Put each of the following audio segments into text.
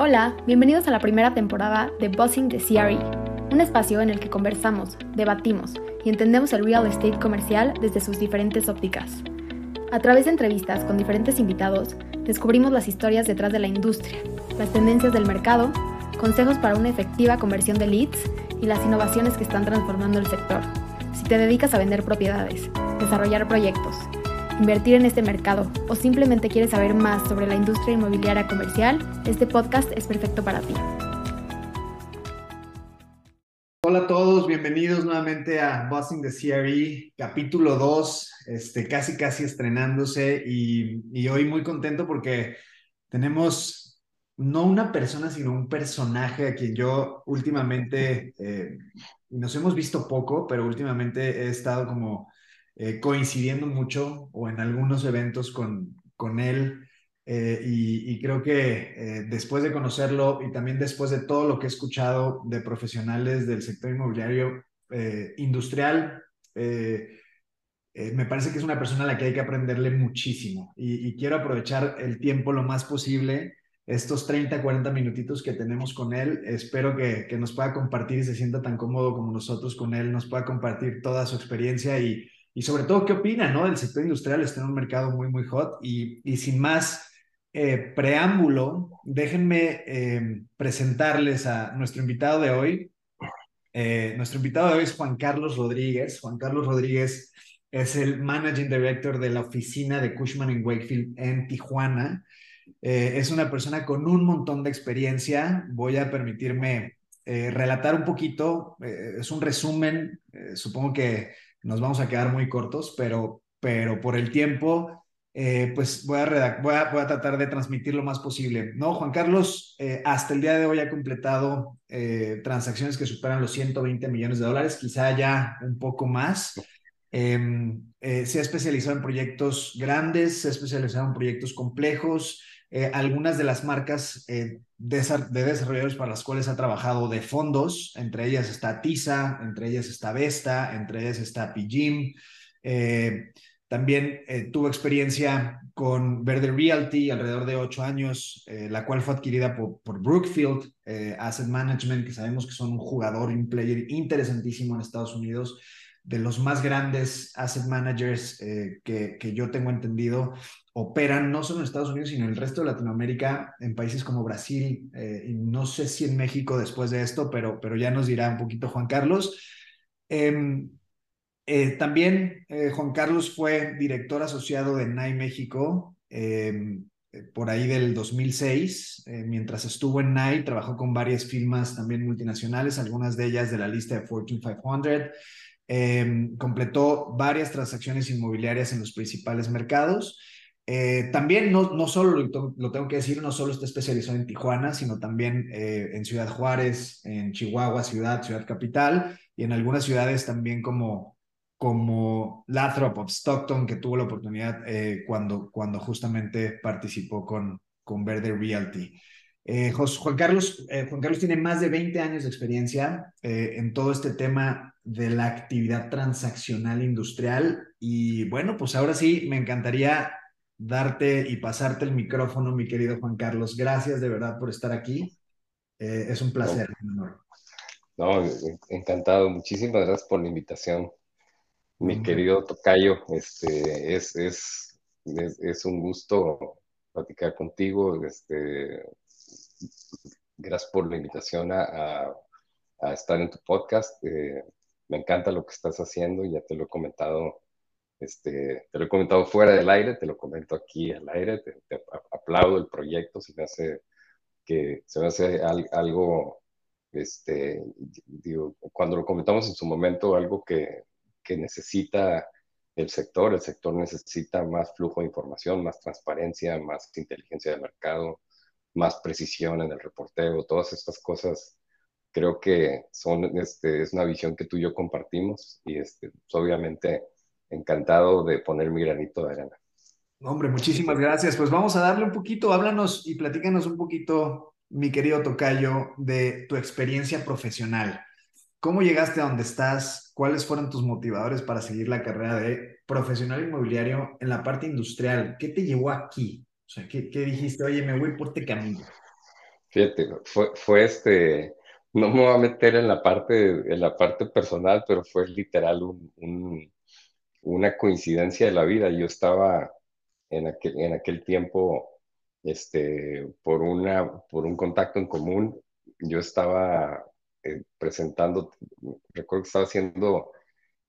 Hola, bienvenidos a la primera temporada de Bossing the CRE, un espacio en el que conversamos, debatimos y entendemos el real estate comercial desde sus diferentes ópticas. A través de entrevistas con diferentes invitados, descubrimos las historias detrás de la industria, las tendencias del mercado, consejos para una efectiva conversión de leads y las innovaciones que están transformando el sector. Si te dedicas a vender propiedades, desarrollar proyectos, invertir en este mercado o simplemente quieres saber más sobre la industria inmobiliaria comercial, este podcast es perfecto para ti. Hola a todos, bienvenidos nuevamente a Bossing the CRE, capítulo 2, este, casi casi estrenándose y, y hoy muy contento porque tenemos no una persona, sino un personaje a quien yo últimamente, eh, nos hemos visto poco, pero últimamente he estado como eh, coincidiendo mucho o en algunos eventos con, con él. Eh, y, creo que eh, después de conocerlo y también después de todo lo que he escuchado de profesionales del sector inmobiliario industrial, me parece que es una persona a la que hay que aprenderle muchísimo. Y, quiero aprovechar el tiempo lo más posible estos 30, 40 minutitos que tenemos con él. Espero que, que, nos pueda compartir y se sienta tan cómodo como nosotros con él, nos pueda compartir toda su experiencia y, y sobre todo qué opina, ¿no? El sector industrial está en un mercado muy, muy hot y, y sin más eh, preámbulo, déjenme eh, presentarles a nuestro invitado de hoy. Eh, nuestro invitado de hoy es Juan Carlos Rodríguez. Juan Carlos Rodríguez es el Managing Director de la oficina de Cushman Wakefield en Tijuana. es una persona con un montón de experiencia. Voy a permitirme relatar un poquito. es un resumen. supongo que nos vamos a quedar muy cortos, pero, pero por el tiempo, eh, pues voy a, voy, a, voy a, tratar de transmitir lo más posible. No, Juan Carlos, eh, hasta el día de hoy ha completado eh, transacciones que superan los 120 millones de dólares, quizá ya un poco más. Em, se ha especializado en proyectos grandes, se ha especializado en proyectos complejos. Algunas de las marcas de, de, desarrolladores para las cuales ha trabajado de fondos, entre ellas está TISA, entre ellas está Vesta, entre ellas está Pijim. Eh, también eh, tuvo experiencia con Verde Realty alrededor de ocho años, eh, la cual fue adquirida por, por Brookfield Asset Management, que sabemos que son un jugador un player interesantísimo en Estados Unidos, de los más grandes asset managers que, que yo tengo entendido operan no solo en Estados Unidos, sino en el resto de Latinoamérica, en países como Brasil, eh, y no sé si en México después de esto, pero, pero ya nos dirá un poquito Juan Carlos. Em, eh, también eh, Juan Carlos fue director asociado de NAI México em, por ahí del 2006. mientras estuvo en NAI, trabajó con varias firmas también multinacionales, algunas de ellas de la lista de Fortune 500. Em, completó varias transacciones inmobiliarias en los principales mercados eh, también no, no solo lo, tengo que decir, no solo está especializado en Tijuana, sino también eh, en Ciudad Juárez, en Chihuahua, ciudad, ciudad capital, y en algunas ciudades también como, como Lathrop of Stockton, que tuvo la oportunidad eh, cuando, cuando justamente participó con, con Verde Realty. Juan, Carlos, Juan Carlos tiene más de 20 años de experiencia en todo este tema de la actividad transaccional industrial y bueno, pues ahora sí, me encantaría darte y pasarte el micrófono, mi querido Juan Carlos. Gracias de verdad por estar aquí. Eh, es un placer, no, encantado. Muchísimas gracias por la invitación, mi querido Tocayo. Este, es, es, es, un gusto platicar contigo. Este, gracias por la invitación a, a, estar en tu podcast. Eh, me encanta lo que estás haciendo, ya te lo he comentado este, te lo he comentado fuera del aire, te lo comento aquí al aire, te, aplaudo el proyecto, se me hace que se me hace algo, este, digo, cuando lo comentamos en su momento, algo que, que necesita el sector, el sector necesita más flujo de información, más transparencia, más inteligencia de mercado, más precisión en el reporteo, todas estas cosas creo que son, este, es una visión que tú y yo compartimos y este, pues, obviamente encantado de poner mi granito de arena. Hombre, muchísimas gracias. Pues vamos a darle un poquito, háblanos y platícanos un poquito, mi querido Tocayo, de tu experiencia profesional. ¿Cómo llegaste a donde estás? ¿Cuáles fueron tus motivadores para seguir la carrera de profesional inmobiliario en la parte industrial? ¿Qué te llevó aquí? O sea, ¿qué, qué dijiste? Oye, me voy por este camino. Fíjate, fue, fue este, no me voy a meter en la parte, en la parte personal, pero fue literal un, un- una coincidencia de la vida. Yo estaba en aquel, en aquel tiempo, este, por una, por un contacto en común, yo estaba eh, presentando, recuerdo que estaba haciendo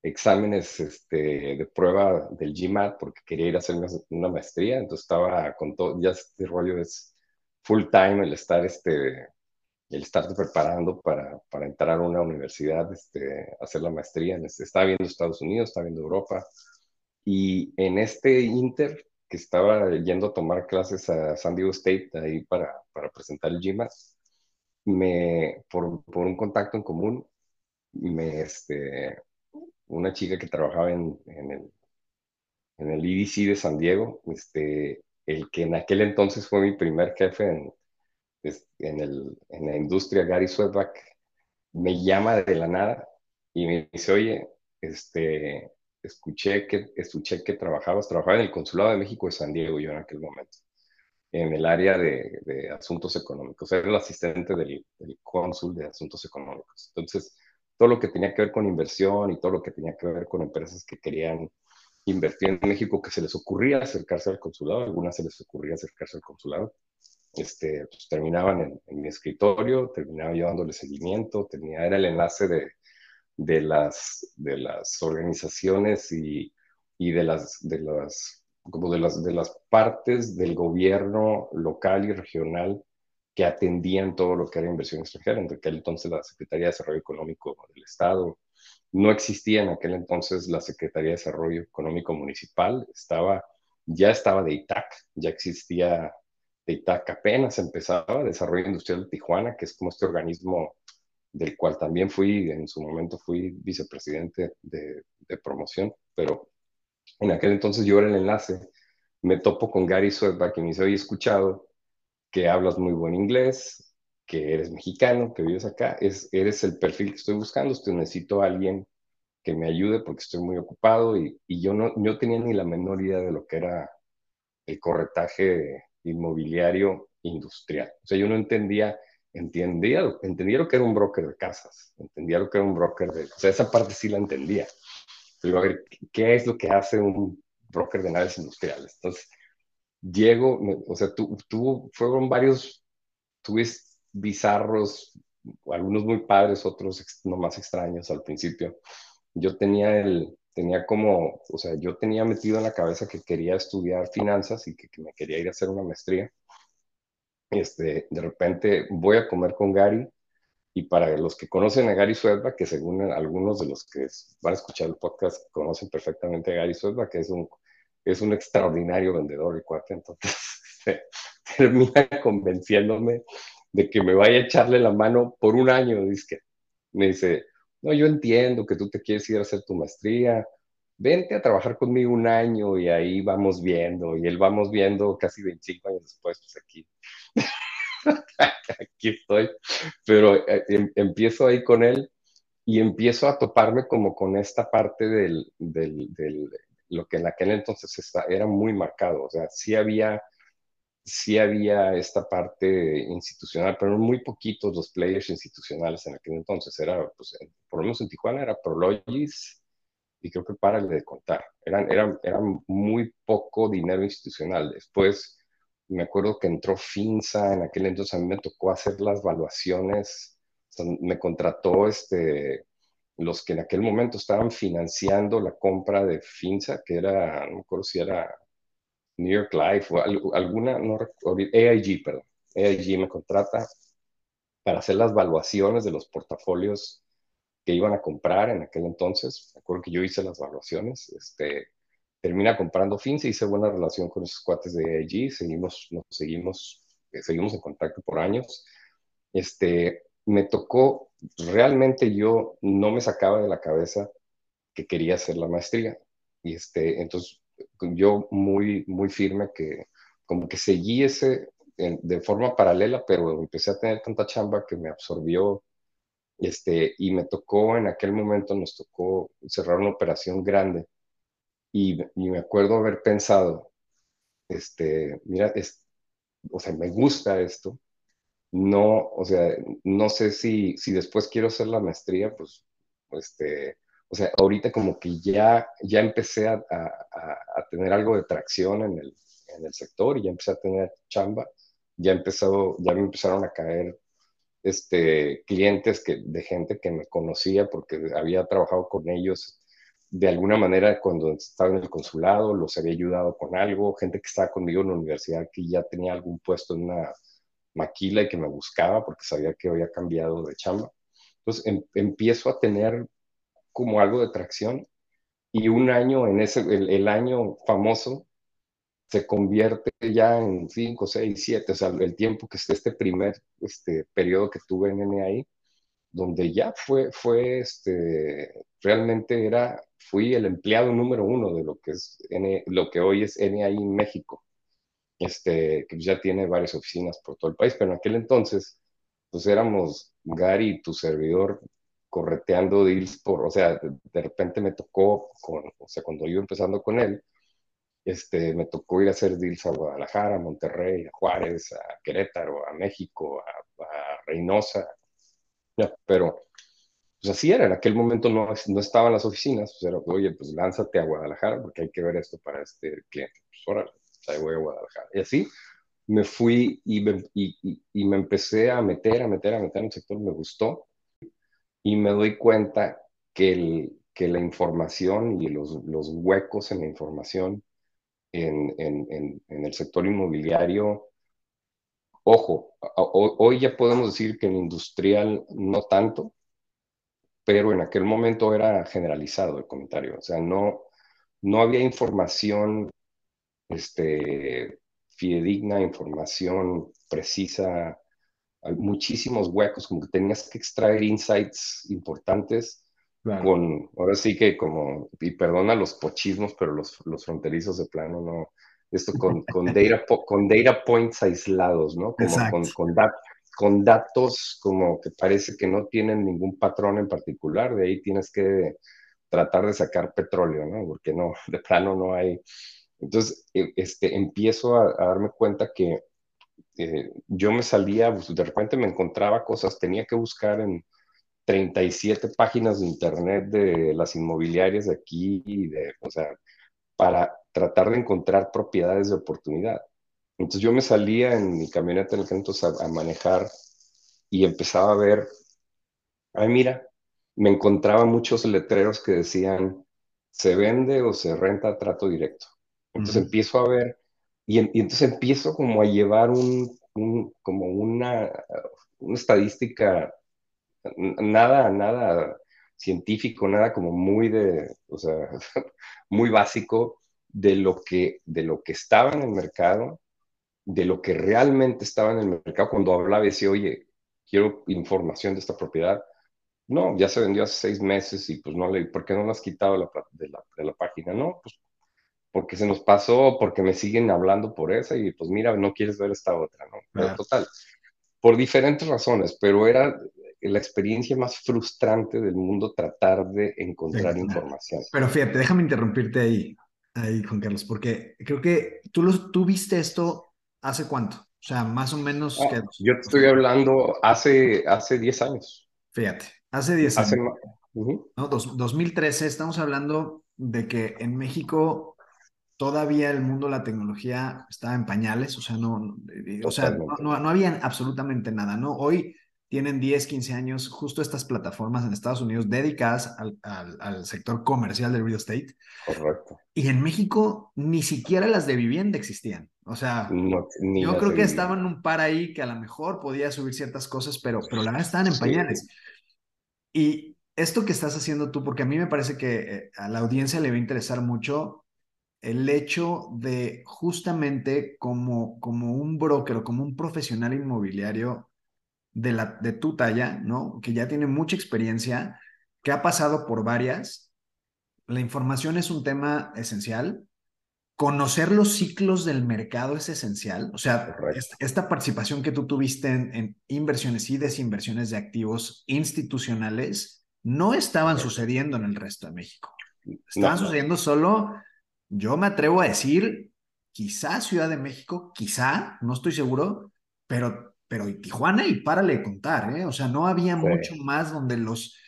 exámenes este, de prueba del GMAT porque quería ir a hacer una, una maestría, entonces estaba con todo, ya este rollo es full time el estar, este, el estarte preparando para, para entrar a una universidad, este, hacer la maestría, este, estaba viendo Estados Unidos, estaba viendo Europa, y en este inter que estaba yendo a tomar clases a San Diego State ahí para, para presentar el GMAT, me, por, por un contacto en común, me, este, una chica que trabajaba en, en el, en el EDC de San Diego, este, el que en aquel entonces fue mi primer jefe en, en, el, en la industria, Gary Swedback, me llama de la nada y me dice, oye, este, escuché que, escuché que trabajabas, trabajaba en el Consulado de México de San Diego yo en aquel momento, en el área de, de asuntos económicos, era el asistente del, del cónsul de asuntos económicos. Entonces, todo lo que tenía que ver con inversión y todo lo que tenía que ver con empresas que querían invertir en México, que se les ocurría acercarse al consulado, algunas se les ocurría acercarse al consulado, este, pues, terminaban en, en, mi escritorio, terminaba yo dándole seguimiento, tenía, era el enlace de, de, las, de las organizaciones y, y de, las, de, las, como de, las, de las partes del gobierno local y regional que atendían todo lo que era inversión extranjera. En aquel entonces la Secretaría de Desarrollo Económico del Estado, no existía en aquel entonces la Secretaría de Desarrollo Económico Municipal, estaba, ya estaba de ITAC, ya existía de apenas empezaba, Desarrollo Industrial de Tijuana, que es como este organismo del cual también fui, en su momento fui vicepresidente de, promoción, pero en aquel entonces yo era el enlace, me topo con Gary Swedback y me dice, oye, escuchado que hablas muy buen inglés, que eres mexicano, que vives acá, es, eres el perfil que estoy buscando, estoy, necesito a alguien que me ayude porque estoy muy ocupado y, y yo no yo tenía ni la menor idea de lo que era el corretaje inmobiliario industrial. O sea, yo no entendía, entendía, entendía lo que era un broker de casas, entendía lo que era un broker de... O sea, esa parte sí la entendía. Pero a ver, ¿qué es lo que hace un broker de naves industriales? Entonces, llego, o sea, tu, tu, fueron varios twists bizarros, algunos muy padres, otros no más extraños al principio. Yo tenía el, tenía como, o sea, yo tenía metido en la cabeza que quería estudiar finanzas y que, me quería ir a hacer una maestría. Este, de repente voy a comer con Gary y para los que conocen a Gary Suedba, que según algunos de los que van a escuchar el podcast conocen perfectamente a Gary Suedba, que es un, es un extraordinario vendedor y cuate, entonces termina convenciéndome de que me vaya a echarle la mano por un año, dice, me dice, no, yo entiendo que tú te quieres ir a hacer tu maestría, vente a trabajar conmigo un año y ahí vamos viendo, y él vamos viendo casi 25 años después, pues aquí, aquí estoy, pero eh, em, empiezo ahí con él y empiezo a toparme como con esta parte del, del, lo que en aquel entonces está, era muy marcado, o sea, sí había sí había esta parte institucional, pero muy poquitos los players institucionales en aquel entonces. Era, pues, por lo menos en Tijuana era Prologis y creo que para de contar. Eran, eran, eran muy poco dinero institucional. Después me acuerdo que entró FINSA, en aquel entonces a mí me tocó hacer las valuaciones, me contrató este, los que en aquel momento estaban financiando la compra de FINSA, que era, no me acuerdo si era New York Life o alguna, no AIG, perdón. AIG me contrata para hacer las valuaciones de los portafolios que iban a comprar en aquel entonces. Me acuerdo que yo hice las valuaciones. Este, termina comprando FinCEN, hice buena relación con esos cuates de AIG, seguimos, nos seguimos, eh, seguimos en contacto por años. Este, me tocó, realmente yo no me sacaba de la cabeza que quería hacer la maestría. Y este, entonces yo muy, muy firme que como que seguí ese de forma paralela, pero empecé a tener tanta chamba que me absorbió este, y me tocó en aquel momento, nos tocó cerrar una operación grande y, y me acuerdo haber pensado, este, mira, es, o sea, me gusta esto, no, o sea, no sé si, si después quiero hacer la maestría, pues, este, o sea, ahorita como que ya, ya empecé a, a, tener algo de tracción en el, en el sector y ya empecé a tener chamba, ya, empezado, ya me empezaron a caer este, clientes que, de gente que me conocía porque había trabajado con ellos de alguna manera cuando estaba en el consulado, los había ayudado con algo, gente que estaba conmigo en la universidad que ya tenía algún puesto en una maquila y que me buscaba porque sabía que había cambiado de chamba. Entonces em, empiezo a tener como algo de tracción y un año en ese, el, año famoso se convierte ya en 5, 6, 7, o sea, el tiempo que este primer este, periodo que tuve en NAI, donde ya fue, fue este, realmente era, fui el empleado número uno de lo que es lo que hoy es NAI México, este, que ya tiene varias oficinas por todo el país, pero en aquel entonces, pues éramos Gary tu servidor correteando deals por, o sea, de, repente me tocó, con, o sea, cuando iba empezando con él, este, me tocó ir a hacer deals a Guadalajara, a Monterrey, a Juárez, a Querétaro, a México, a, Reynosa, pero pues así era, en aquel momento no, no estaban las oficinas, pues era, oye, pues lánzate a Guadalajara porque hay que ver esto para este cliente. Pues órale, pues ahí voy a Guadalajara. Y así me fui y me, y, y, me empecé a meter, a meter, a meter en el sector, me gustó y me doy cuenta que, el, que la información y los, los huecos en la información en, en, en el sector inmobiliario Ojo, hoy ya podemos decir que en industrial no tanto, pero en aquel momento era generalizado el comentario. O sea, no, no había información este, fidedigna, información precisa, muchísimos huecos, como que tenías que extraer insights importantes con, ahora sí que como, y perdona los pochismos, pero los, los fronterizos de plano no, esto con, con, data, con data points aislados, ¿no? Como con, con, con, datos como que parece que no tienen ningún patrón en particular, de ahí tienes que tratar de sacar petróleo, ¿no? Porque no, de plano no hay. Entonces, e, este, empiezo a, darme cuenta que eh, yo me salía, pues, de repente me encontraba cosas, tenía que buscar en 37 páginas de internet de las inmobiliarias de aquí, y de, o sea, para tratar de encontrar propiedades de oportunidad. Entonces yo me salía en mi camioneta en el entonces a, a manejar y empezaba a ver, ay mira, me encontraba muchos letreros que decían, se vende o se renta a trato directo. Entonces empiezo a ver, y, entonces empiezo como a llevar un, un, como una, una estadística, nada, nada científico, nada como muy de, o sea, muy básico de lo que, de lo que estaba en el mercado, de lo que realmente estaba en el mercado cuando hablaba y decía, oye, quiero información de esta propiedad. No, ya se vendió hace seis meses y pues no le, ¿por qué no la has quitado de, la, de la página? No, pues porque se nos pasó, porque me siguen hablando por esa y pues mira, no quieres ver esta otra, ¿no? Pero total, por diferentes razones, pero era la experiencia más frustrante del mundo tratar de encontrar información. Pero fíjate, déjame interrumpirte ahí, ahí, Juan Carlos, porque creo que tú, lo, tú viste esto hace cuánto, o sea, más o menos... Ah, yo te estoy hablando hace, hace 10 años. Fíjate, hace 10 años. no, 2013, estamos hablando de que en México todavía el mundo de la tecnología estaba en pañales, o sea, no, o sea, no, no, no, había absolutamente nada, ¿no? Hoy tienen 10, 15 años justo estas plataformas en Estados Unidos dedicadas al, al, sector comercial del real estate. Correcto. Y en México ni siquiera las de vivienda existían. O sea, yo creo que estaban un par ahí que a lo mejor podía subir ciertas cosas, pero, pero la verdad estaban en pañales. Y esto que estás haciendo tú, porque a mí me parece que eh, a la audiencia le va a interesar mucho el hecho de justamente como, como un broker o como un profesional inmobiliario de, la, de tu talla, ¿no? Que ya tiene mucha experiencia, que ha pasado por varias. La información es un tema esencial. Conocer los ciclos del mercado es esencial. O sea, esta, participación que tú tuviste en, inversiones y desinversiones de activos institucionales no estaban sucediendo en el resto de México. Estaban sucediendo solo, yo me atrevo a decir, quizá Ciudad de México, quizá, no estoy seguro, pero pero Tijuana y párale de contar, ¿eh? O sea, no había mucho más donde los,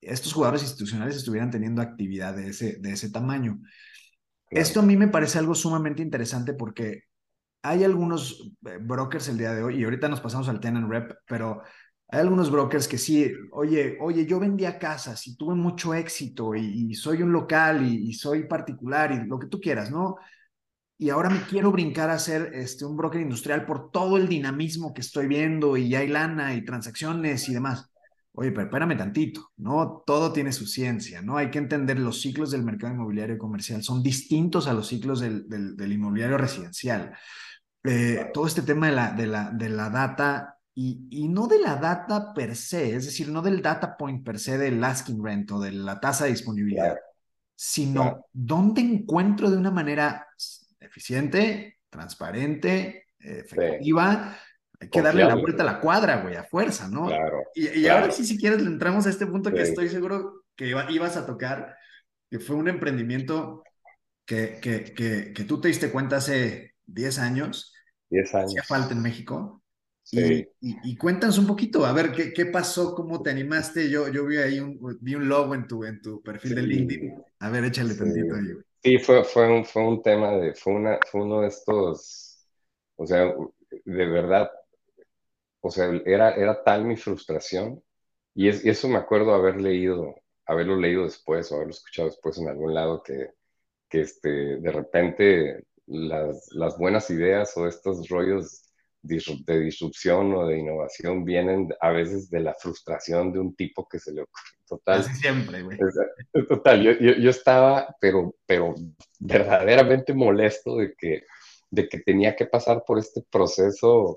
estos jugadores institucionales estuvieran teniendo actividad de ese, de ese tamaño. Esto a mí me parece algo sumamente interesante porque hay algunos eh, brokers el día de hoy, y ahorita nos pasamos al Ten Rep, pero hay algunos brokers que sí, oye, oye, yo vendía casas y tuve mucho éxito y, soy un local y, soy particular y lo que tú quieras, ¿no? Y ahora me quiero brincar a ser este, un broker industrial por todo el dinamismo que estoy viendo y hay lana y transacciones y demás. Oye, pero espérame tantito, ¿no? Todo tiene su ciencia, ¿no? Hay que entender los ciclos del mercado inmobiliario comercial, son distintos a los ciclos del, del, inmobiliario residencial. Eh, todo este tema de la, de la, de la data y, no de la data per se, es decir, no del data point per se del asking rent o de la tasa de disponibilidad, sino dónde encuentro de una manera eficiente, transparente, efectiva. Hay que darle la vuelta a la cuadra, güey, a fuerza, ¿no? Claro, y, ahora sí, si quieres, le entramos a este punto que estoy seguro que ibas a tocar, que fue un emprendimiento que, que, que, que tú te diste cuenta hace 10 años. 10 años. Hacía falta en México y, y, cuéntanos un poquito, a ver, ¿qué, qué pasó? ¿Cómo te animaste? Yo, yo vi ahí un, vi un logo en tu, en tu perfil de LinkedIn. A ver, échale tantito ahí. Sí, fue, fue, un, fue un tema de, fue, una, fue uno de estos, o sea, de verdad, o sea, era, era tal mi frustración, y, es, y eso me acuerdo haber leído, haberlo leído después o haberlo escuchado después en algún lado, que, que este, de repente las, las buenas ideas o estos rollos de disrupción o de innovación vienen a veces de la frustración de un tipo que se le ocurre. Total. Así siempre, güey. Total, yo, yo, yo, estaba, pero, pero verdaderamente molesto de que, de que tenía que pasar por este proceso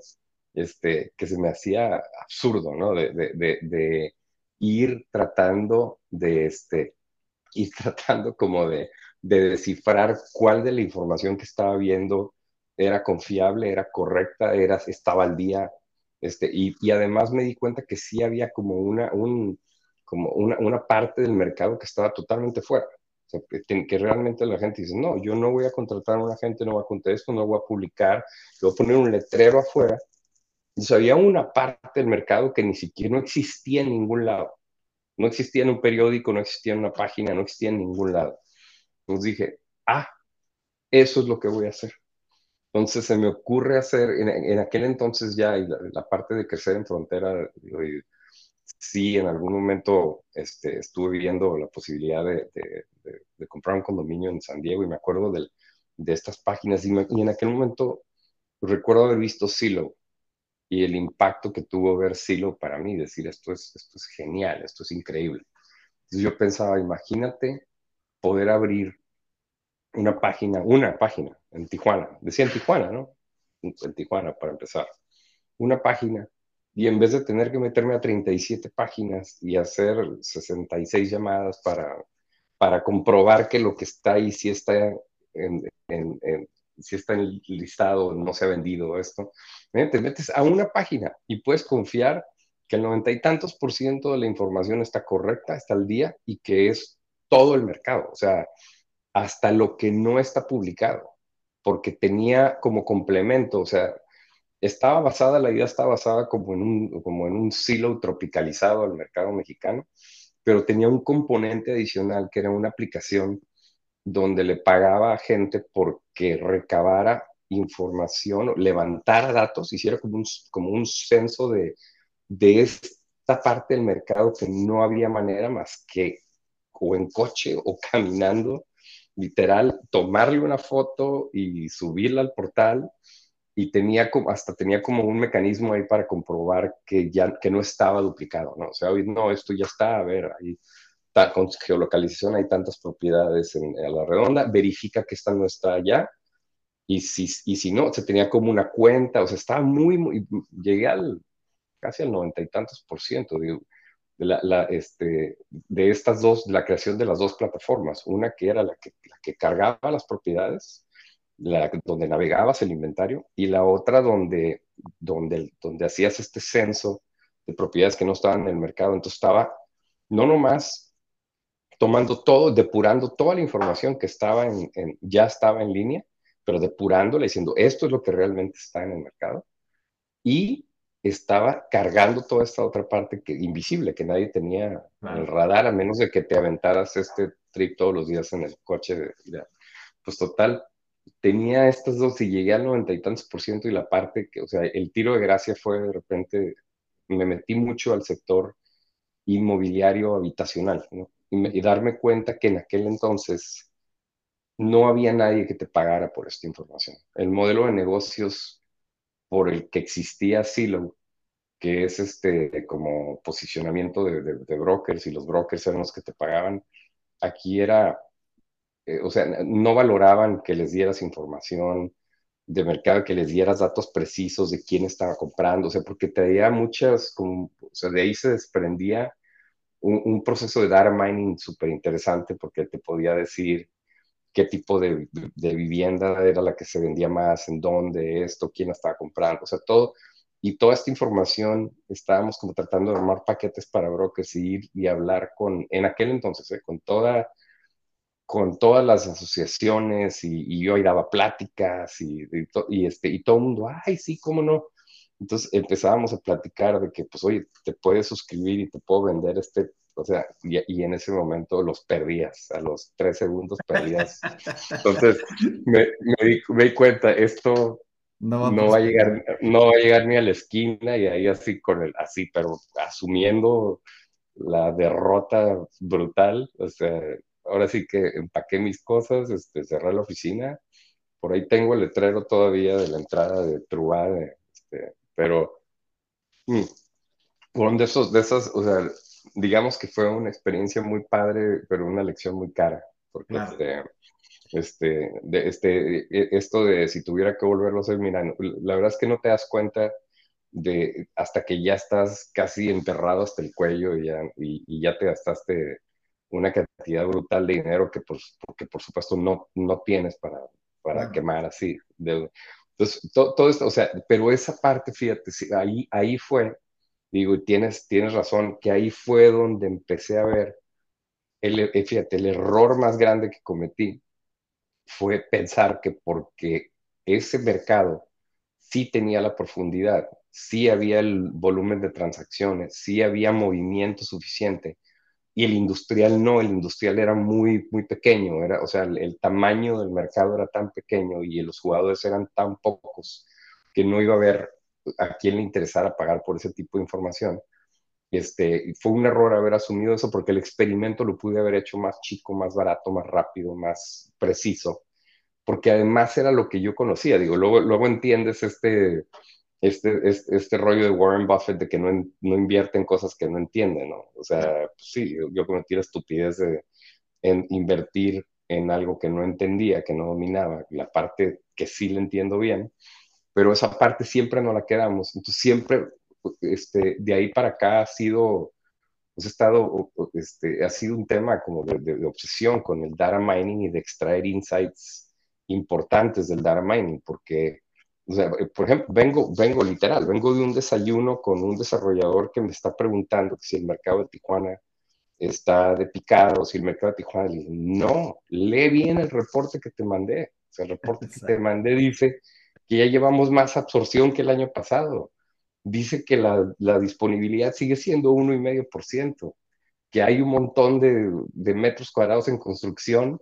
este, que se me hacía absurdo, ¿no? De, de, de, ir tratando de, este, ir tratando como de, de descifrar cuál de la información que estaba viendo era confiable, era correcta, era, estaba al día, este, y, y, además me di cuenta que sí había como una, un, como una, una parte del mercado que estaba totalmente fuera. Que, realmente la gente dice, no, yo no voy a contratar a una gente, no voy a contar esto, no voy a publicar, voy a poner un letrero afuera. Y había una parte del mercado que ni siquiera no existía en ningún lado. No existía en un periódico, no existía en una página, no existía en ningún lado. Entonces dije, ah, eso es lo que voy a hacer. Entonces se me ocurre hacer, en, aquel entonces ya, la, parte de crecer en frontera, sí, en algún momento este, estuve viendo la posibilidad de, comprar un condominio en San Diego y me acuerdo de estas páginas y, en aquel momento recuerdo haber visto Silo y el impacto que tuvo ver Silo para mí, decir esto es, esto es genial, esto es increíble. Entonces yo pensaba, imagínate poder abrir una página, una página en Tijuana, decía en Tijuana, ¿no? En Tijuana, para empezar. Una página, y en vez de tener que meterme a 37 páginas y hacer 66 llamadas para, para comprobar que lo que está ahí sí está en, en, si está en listado, no se ha vendido esto, ¿eh? te metes a una página y puedes confiar que el noventa y tantos por ciento de la información está correcta, está al día y que es todo el mercado. O sea, hasta lo que no está publicado, porque tenía como complemento, o sea, estaba basada, la idea estaba basada como en un, como en un silo tropicalizado al mercado mexicano, pero tenía un componente adicional que era una aplicación donde le pagaba a gente porque recabara información, levantara datos, hiciera como un, como un censo de, de esta parte del mercado que no había manera más que o en coche o caminando literal, tomarle una foto y subirla al portal y tenía como, hasta tenía como un mecanismo ahí para comprobar que ya, que no estaba duplicado, ¿no? O sea, no, esto ya está, a ver, ahí está, con geolocalización hay tantas propiedades en, a la redonda, verifica que esta no está allá, y si, y si no, se tenía como una cuenta, o sea, estaba muy, muy, llegué al, casi al noventa y tantos por ciento, digo, este, de estas dos, la creación de las dos plataformas, una que era la que, la que cargaba las propiedades, la, donde navegabas el inventario, y la otra donde, donde, donde hacías este censo de propiedades que no estaban en el mercado. Entonces estaba no nomás tomando todo, depurando toda la información que estaba en, ya estaba en línea, pero depurándola, diciendo esto es lo que realmente está en el mercado. Y estaba cargando toda esta otra parte que, invisible que nadie tenía en el radar, a menos de que te aventaras este trip todos los días en el coche. pues total, tenía estas dos y llegué al noventa y tantos por ciento y la parte que, o sea, el tiro de gracia fue de repente, me metí mucho al sector inmobiliario habitacional, ¿no? y, y darme cuenta que en aquel entonces no había nadie que te pagara por esta información. El modelo de negocios por el que existía Silo, que es este como posicionamiento de, brokers y los brokers eran los que te pagaban, aquí era, eh, o sea, no valoraban que les dieras información de mercado, que les dieras datos precisos de quién estaba comprando, o sea, porque traía muchas, como, o sea, de ahí se desprendía un, un proceso de data mining súper interesante porque te podía decir qué tipo de, vivienda era la que se vendía más, en dónde, esto, quién estaba comprando, o sea, todo. Y toda esta información estábamos como tratando de armar paquetes para brokers y ir y hablar con, en aquel entonces, ¿eh? con toda con todas las asociaciones y, yo ahí daba pláticas y, y, este, y todo el mundo, ay, sí, cómo no. Entonces empezábamos a platicar de que, pues, oye, te puedes suscribir y te puedo vender este o sea, y, en ese momento los perdías, a los tres segundos perdías. Entonces me, di, cuenta, esto no, va a llegar, no va a llegar ni a la esquina y ahí así con el, así, pero asumiendo la derrota brutal, o sea, ahora sí que empaqué mis cosas, este, cerré la oficina, por ahí tengo el letrero todavía de la entrada de Truá, este, pero mm, fueron de esos, de esas, o sea, digamos que fue una experiencia muy padre, pero una lección muy cara, porque este, este, de, este, e, esto de si tuviera que volverlo a hacer, mira, la verdad es que no te das cuenta de hasta que ya estás casi enterrado hasta el cuello y ya, y, ya te gastaste una cantidad brutal de dinero que por, porque por supuesto no, no tienes para, para quemar así. entonces, todo, esto, o sea, pero esa parte, fíjate, ahí, ahí fue digo, tienes, tienes razón, que ahí fue donde empecé a ver, el, eh, fíjate, el error más grande que cometí fue pensar que porque ese mercado sí tenía la profundidad, sí había el volumen de transacciones, sí había movimiento suficiente, y el industrial no, el industrial era muy, muy pequeño, era, o sea, el, el tamaño del mercado era tan pequeño y los jugadores eran tan pocos que no iba a haber a quién le interesara pagar por ese tipo de información. Este, fue un error haber asumido eso porque el experimento lo pude haber hecho más chico, más barato, más rápido, más preciso, porque además era lo que yo conocía. Digo, luego, entiendes este, este, este, este rollo de Warren Buffett de que no, no invierte en cosas que no entiende, ¿no? O sea, pues sí, yo, cometí la estupidez de en invertir en algo que no entendía, que no dominaba, la parte que sí le entiendo bien, pero esa parte siempre no la quedamos. Entonces siempre, este, de ahí para acá ha sido, pues, estado, este, ha sido un tema como de, obsesión con el data mining y de extraer insights importantes del data mining, porque, o sea, por ejemplo, vengo, vengo literal, vengo de un desayuno con un desarrollador que me está preguntando si el mercado de Tijuana está de picado, si el mercado de Tijuana, le no, lee bien el reporte que te mandé. O sea, el reporte que te mandé dice que ya llevamos más absorción que el año pasado. Dice que la, disponibilidad sigue siendo 1,5%, que hay un montón de, de metros cuadrados en construcción,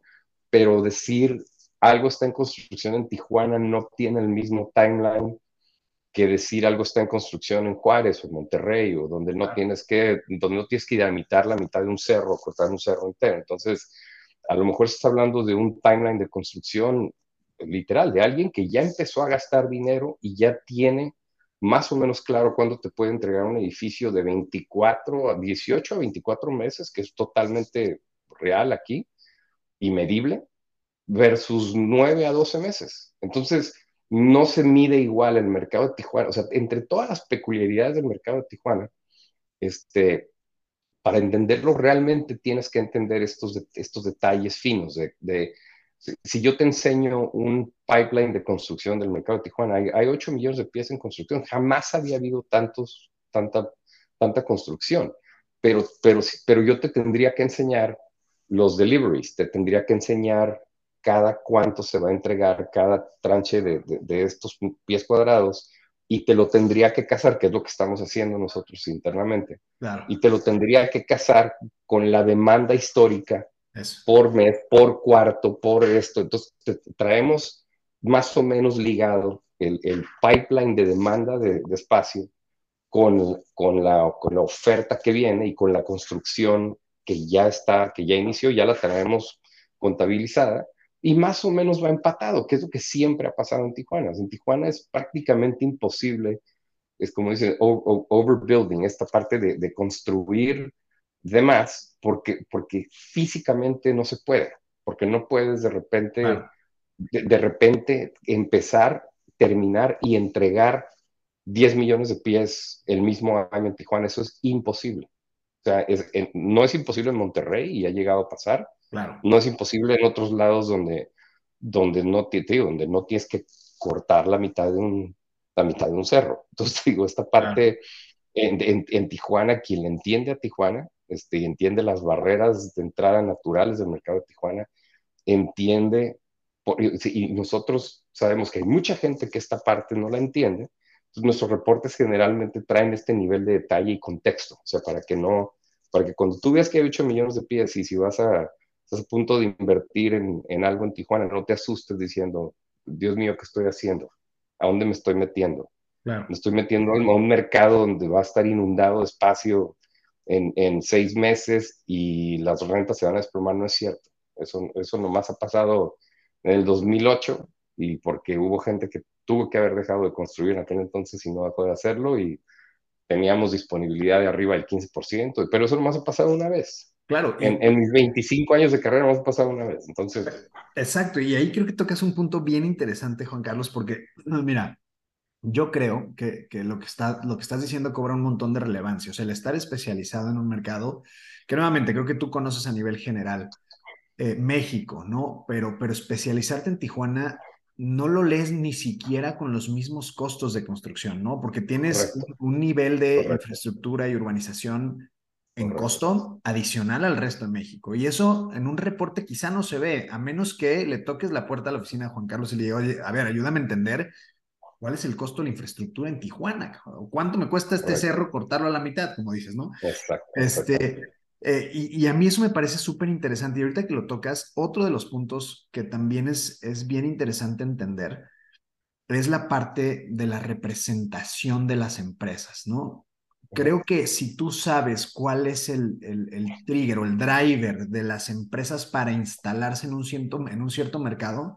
pero decir algo está en construcción en Tijuana no tiene el mismo timeline que decir algo está en construcción en Juárez o en Monterrey o donde no tienes que donde no tienes que dinamitar la mitad de un cerro, cortar un cerro entero. Entonces, a lo mejor estás hablando de un timeline de construcción literal, de alguien que ya empezó a gastar dinero y ya tiene más o menos claro cuándo te puede entregar un edificio de 24 a 18 a 24 meses, que es totalmente real aquí y medible, versus 9 a 12 meses. Entonces, no se mide igual el mercado de Tijuana. O sea, entre todas las peculiaridades del mercado de Tijuana, este, para entenderlo realmente tienes que entender estos, estos detalles finos de si, yo te enseño un pipeline de construcción del mercado de Tijuana, hay, hay 8 millones de piezas en construcción, jamás había habido tantos, tanta, tanta construcción, pero, pero, pero yo te tendría que enseñar los deliveries, te tendría que enseñar cada cuánto se va a entregar cada tranche de, de, estos pies cuadrados y te lo tendría que casar, que es lo que estamos haciendo nosotros internamente. Claro. Y te lo tendría que casar con la demanda histórica por mes, por cuarto, por esto. Entonces, traemos más o menos ligado el, pipeline de demanda de, espacio con, con, la, con la oferta que viene y con la construcción que ya está, que ya inició, ya la tenemos contabilizada y más o menos va empatado, que es lo que siempre ha pasado en Tijuana. En Tijuana es prácticamente imposible, es como dicen, overbuilding, esta parte de construir de más, porque, porque físicamente no se puede, porque no puedes de repente, de, repente empezar, terminar y entregar 10 millones de pies el mismo año en Tijuana, eso es imposible. O sea, no es imposible en Monterrey y ha llegado a pasar. Claro. No es imposible en otros lados donde, donde, no, donde no tienes que cortar la mitad de un, la mitad de un cerro. Entonces, digo, esta parte en, en, Tijuana, quien le entiende a Tijuana, este, entiende las barreras de entrada naturales del mercado de Tijuana, entiende, y nosotros sabemos que hay mucha gente que esta parte no la entiende, entonces nuestros reportes generalmente traen este nivel de detalle y contexto, o sea, para que no, para que cuando tú veas que hay 8 millones de pies y si vas a, estás a punto de invertir en, en algo en Tijuana, no te asustes diciendo, Dios mío, ¿qué estoy haciendo? ¿A dónde me estoy metiendo? Me estoy metiendo a un mercado donde va a estar inundado de espacio en, en, seis meses y las rentas se van a desplomar, no es cierto. Eso, eso nomás ha pasado en el 2008 y porque hubo gente que tuvo que haber dejado de construir en aquel entonces y no dejó de hacerlo y teníamos disponibilidad de arriba del 15%, pero eso nomás ha pasado una vez. Claro. En, en, mis 25 años de carrera hemos pasado una vez, entonces... Exacto, y ahí creo que tocas un punto bien interesante, Juan Carlos, porque, mira, yo creo que, que, lo, que está, lo que estás diciendo cobra un montón de relevancia. O sea, el estar especializado en un mercado, que nuevamente creo que tú conoces a nivel general, eh, México, ¿no? Pero, pero especializarte en Tijuana no lo lees ni siquiera con los mismos costos de construcción, ¿no? Porque tienes un, nivel de infraestructura y urbanización en costo adicional al resto de México. Y eso en un reporte quizá no se ve, a menos que le toques la puerta a la oficina de Juan Carlos y le diga, oye, a ver, ayúdame a entender cuál es el costo de la infraestructura en Tijuana, cuánto me cuesta este cerro cortarlo a la mitad, como dices, ¿no? Exacto. Este, eh, y, a mí eso me parece súper interesante. Y ahorita que lo tocas, otro de los puntos que también es, es bien interesante entender es la parte de la representación de las empresas, ¿no? Creo que si tú sabes cuál es el, el, trigger o el driver de las empresas para instalarse en un, cierto, en un cierto mercado,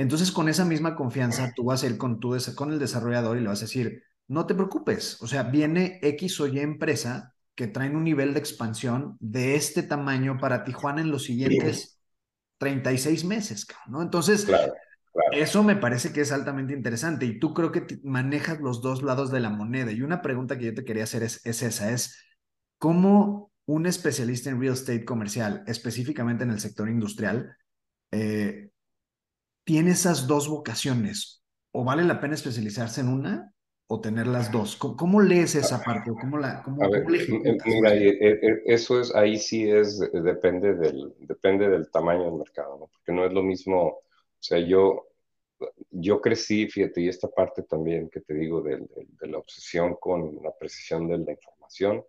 entonces con esa misma confianza tú vas a ir con, tu, con el desarrollador y le vas a decir, no te preocupes, o sea, viene X o Y empresa que traen un nivel de expansión de este tamaño para Tijuana en los siguientes 36 meses, ¿no? Entonces, eso me parece que es altamente interesante y tú creo que manejas los dos lados de la moneda. Y una pregunta que yo te quería hacer es, esa, es cómo un especialista en real estate comercial, específicamente en el sector industrial, eh, tiene esas dos vocaciones. ¿O vale la pena especializarse en una o tener las dos? ¿Cómo, lees esa parte? ¿Cómo la, cómo, eso es, ahí sí es, depende del, depende del tamaño del mercado, ¿no? Porque no es lo mismo o sea, yo, yo crecí, fíjate, y esta parte también que te digo de, la obsesión con la precisión de la información,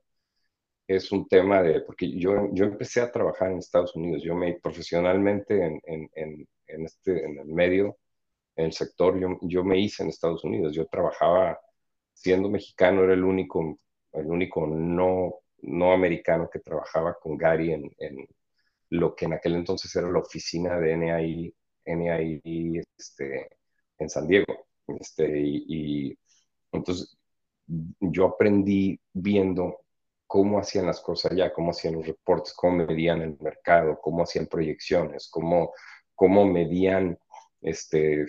es un tema de, porque yo, yo empecé a trabajar en Estados Unidos, yo me profesionalmente en, en, en, este, en el medio, en el sector, yo, yo me hice en Estados Unidos, yo trabajaba siendo mexicano, era el único, el único no, no americano que trabajaba con Gary en, en lo que en aquel entonces era la oficina de NAI NII este, en San Diego. Este, y, entonces yo aprendí viendo cómo hacían las cosas allá, cómo hacían los reportes, cómo medían el mercado, cómo hacían proyecciones, cómo, cómo medían, este,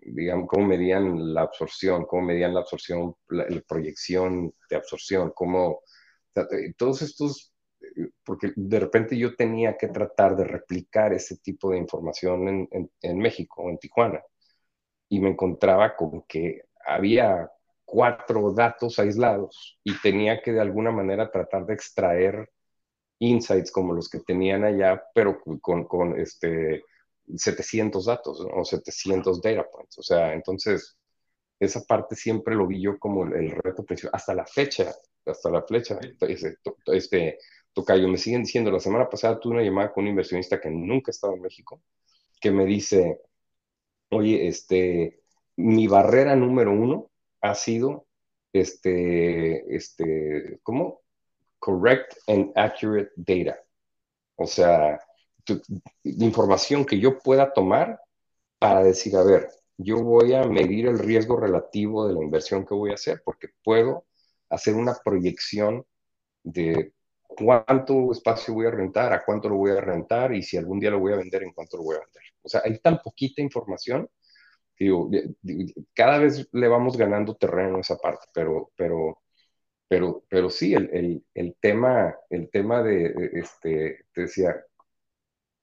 digamos, cómo medían la absorción, cómo medían la absorción, la, proyección de absorción, cómo, todos estos porque de repente yo tenía que tratar de replicar ese tipo de información en, México, en Tijuana, y me encontraba con que había cuatro datos aislados y tenía que de alguna manera tratar de extraer insights como los que tenían allá, pero con, con este 700 datos o 700 data points. O sea, entonces esa parte siempre lo vi yo como el, reto principal, hasta la fecha, hasta la flecha, este, este, Tocayo, me siguen diciendo, la semana pasada tuve una llamada con un inversionista que nunca estaba en México, que me dice, oye, este, mi barrera número uno ha sido, este, este, ¿cómo? Correct and accurate data. O sea, información que yo pueda tomar para decir, a ver, yo voy a medir el riesgo relativo de la inversión que voy a hacer, porque puedo hacer una proyección de cuánto espacio voy a rentar, a cuánto lo voy a rentar y si algún día lo voy a vender, en cuánto lo voy a vender. O sea, hay tan poquita información que digo, cada vez le vamos ganando terreno a esa parte, pero, pero, pero, pero sí, el, el, el tema, el tema de, este, te decía,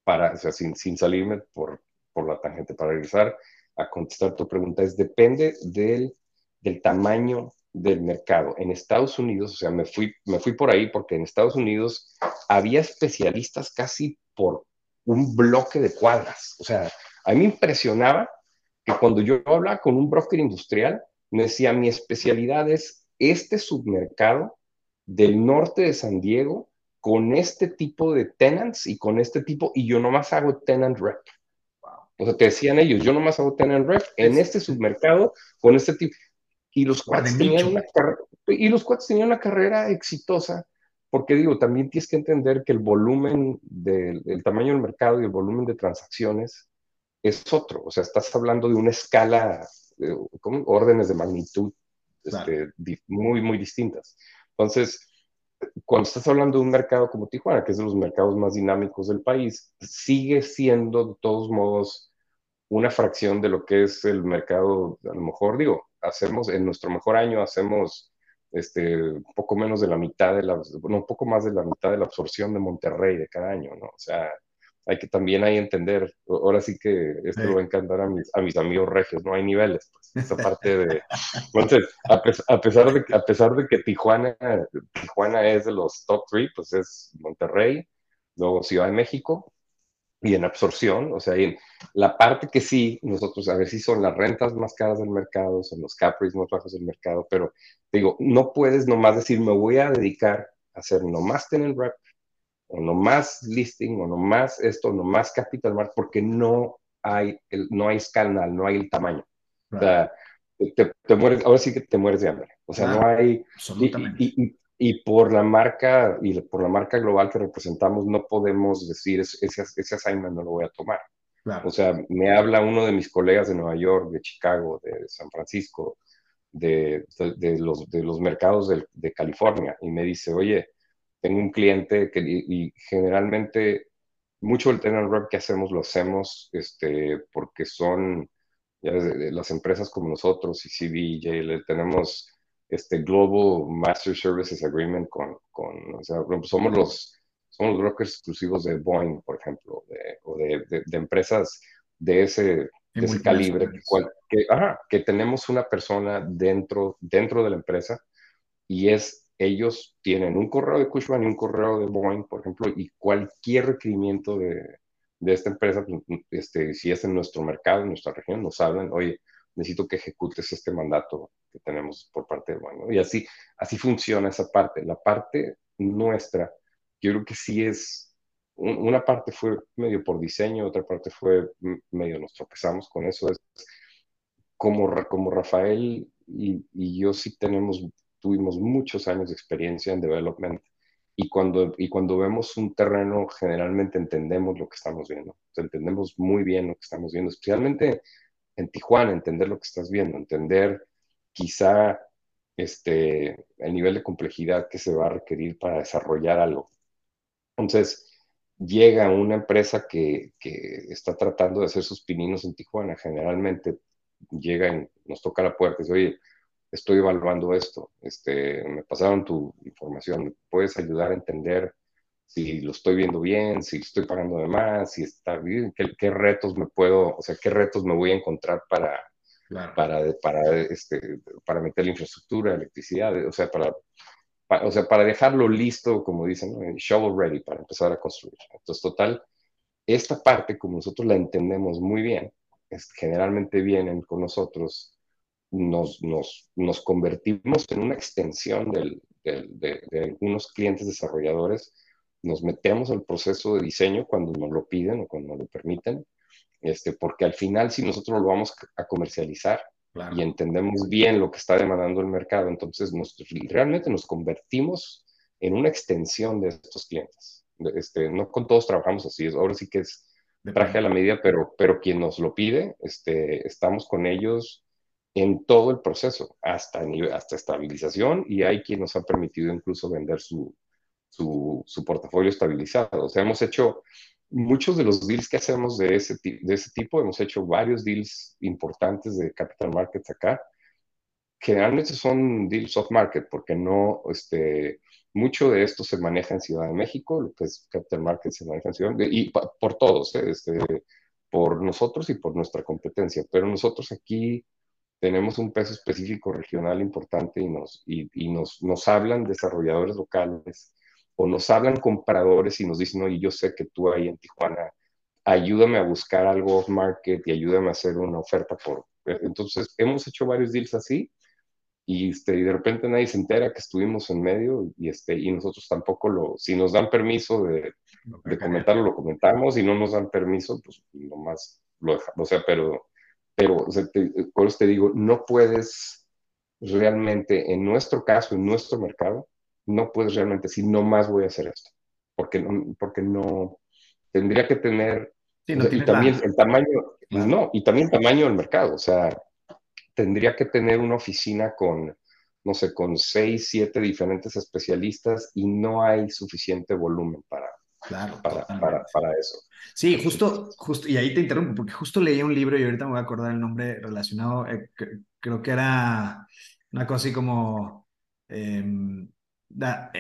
para, o sea, sin, sin salirme por, por la tangente, para regresar a contestar tu pregunta, es depende del, del tamaño del mercado. En Estados Unidos, o sea, me fui, me fui por ahí porque en Estados Unidos había especialistas casi por un bloque de cuadras. O sea, a mí me impresionaba que cuando yo hablaba con un broker industrial, me decía, mi especialidad es este submercado del norte de San Diego con este tipo de tenants y con este tipo, y yo nomás hago tenant rep. O sea, te decían ellos, yo nomás hago tenant rep en este submercado con este tipo. Y los cuates tenían una y los cuates tenían una carrera exitosa, porque digo, también tienes que entender que el volumen del el tamaño del mercado y el volumen de transacciones es otro. O sea, estás hablando de una escala, eh, como órdenes de magnitud este, muy, muy distintas. Entonces, cuando estás hablando de un mercado como Tijuana, que es de los mercados más dinámicos del país, sigue siendo de todos modos una fracción de lo que es el mercado, a lo mejor digo, hacemos, en nuestro mejor año hacemos este, un poco menos de la mitad de la, bueno, un poco más de la mitad de la absorción de Monterrey de cada año, ¿no? O sea, hay que también ahí entender, ahora sí que esto lo va a encantar a mis, a mis amigos regios, no hay niveles, esta parte de... Entonces, a, pesar de, a pesar de que Tijuana, Tijuana es de los top three, pues es Monterrey, luego Ciudad de México, y en absorción, o sea, en la parte que sí, nosotros, a ver si son las rentas más caras del mercado, son los cap rates más bajos del mercado, pero digo, no puedes nomás decir, me voy a dedicar a hacer nomás tener rep, o nomás listing, o nomás esto, nomás capital market, porque no hay, el, no hay escala, no hay el tamaño. O sea, te, mueres, ahora sí que te mueres de hambre. O sea, no hay... Absolutamente y por la marca y por la marca global que representamos no podemos decir ese, ese assignment no lo voy a tomar. O sea, me habla uno de mis colegas de Nueva York, de Chicago, de San Francisco, de, de, los, de los mercados de, de, California y me dice, oye, tengo un cliente que y, generalmente mucho del tenant rep que hacemos lo hacemos este, porque son ya, las empresas como nosotros y CB, tenemos este Global Master Services Agreement con, con o sea, somos los, somos los brokers exclusivos de Boeing, por ejemplo, de, o de, de, empresas de ese, de ese calibre, que, que, tenemos una persona dentro, dentro de la empresa y es, ellos tienen un correo de Cushman y un correo de Boeing, por ejemplo, y cualquier requerimiento de, de esta empresa, pues, este, si es en nuestro mercado, en nuestra región, nos hablan, oye, necesito que ejecutes este mandato que tenemos por parte de bueno. Y así, así funciona esa parte. La parte nuestra, yo creo que sí es, una parte fue medio por diseño, otra parte fue medio nos tropezamos con eso. Es como, como Rafael y, y yo sí tenemos, tuvimos muchos años de experiencia en development y cuando, y cuando vemos un terreno generalmente entendemos lo que estamos viendo, entendemos muy bien lo que estamos viendo, especialmente en Tijuana, entender lo que estás viendo, entender quizá este, el nivel de complejidad que se va a requerir para desarrollar algo. Entonces, llega una empresa que, que está tratando de hacer sus pininos en Tijuana, generalmente llega y nos toca la puerta y dice, oye, estoy evaluando esto, este, me pasaron tu información, ¿puedes ayudar a entender si lo estoy viendo bien, si estoy pagando de más, si está bien, qué, retos me puedo, o sea, qué retos me voy a encontrar para, para, para, este, para meter la infraestructura, electricidad, o sea, para, o sea, para dejarlo listo, como dicen, shovel ready, para empezar a construir. Entonces, total, esta parte, como nosotros la entendemos muy bien, es, generalmente vienen con nosotros nos, nos, nos convertimos en una extensión del, de, de, algunos clientes desarrolladores, nos metemos al proceso de diseño cuando nos lo piden o cuando nos lo permiten, este, porque al final si nosotros lo vamos a comercializar y entendemos bien lo que está demandando el mercado, entonces nos, realmente nos convertimos en una extensión de estos clientes. Este, no con todos trabajamos así, ahora sí que es traje a la medida, pero, pero quien nos lo pide, este, estamos con ellos en todo el proceso, hasta, hasta estabilización, y hay quien nos ha permitido incluso vender su, su, su, portafolio estabilizado. O sea, hemos hecho muchos de los deals que hacemos de ese, de ese tipo, hemos hecho varios deals importantes de capital markets acá. Generalmente son deals off market, porque no, este, mucho de esto se maneja en Ciudad de México, lo que es capital markets se maneja en Ciudad de México, y por todos, ¿eh? este, por nosotros y por nuestra competencia. Pero nosotros aquí tenemos un peso específico regional importante y nos, y, y nos, nos hablan desarrolladores locales o nos hablan compradores y nos dicen, oye, yo sé que tú ahí en Tijuana, ayúdame a buscar algo off market y ayúdame a hacer una oferta por... Entonces, hemos hecho varios deals así y, este, y de repente nadie se entera que estuvimos en medio y, este, y nosotros tampoco lo... Si nos dan permiso de, de comentarlo, lo comentamos y no nos dan permiso, pues nomás lo dejamos. O sea, pero pero o sea, por eso te digo, no puedes realmente, en nuestro caso, en nuestro mercado, no puedes realmente decir, no más voy a hacer esto, porque no, porque no tendría que tener, sí, no y también el tamaño, no, y también el tamaño del mercado, o sea, tendría que tener una oficina con, no sé, con seis, siete diferentes especialistas y no hay suficiente volumen para, Claro, para, para, para, eso. Sí, justo, justo, y ahí te interrumpo, porque justo leí un libro y ahorita me voy a acordar el nombre relacionado, eh, creo que era una cosa así como em,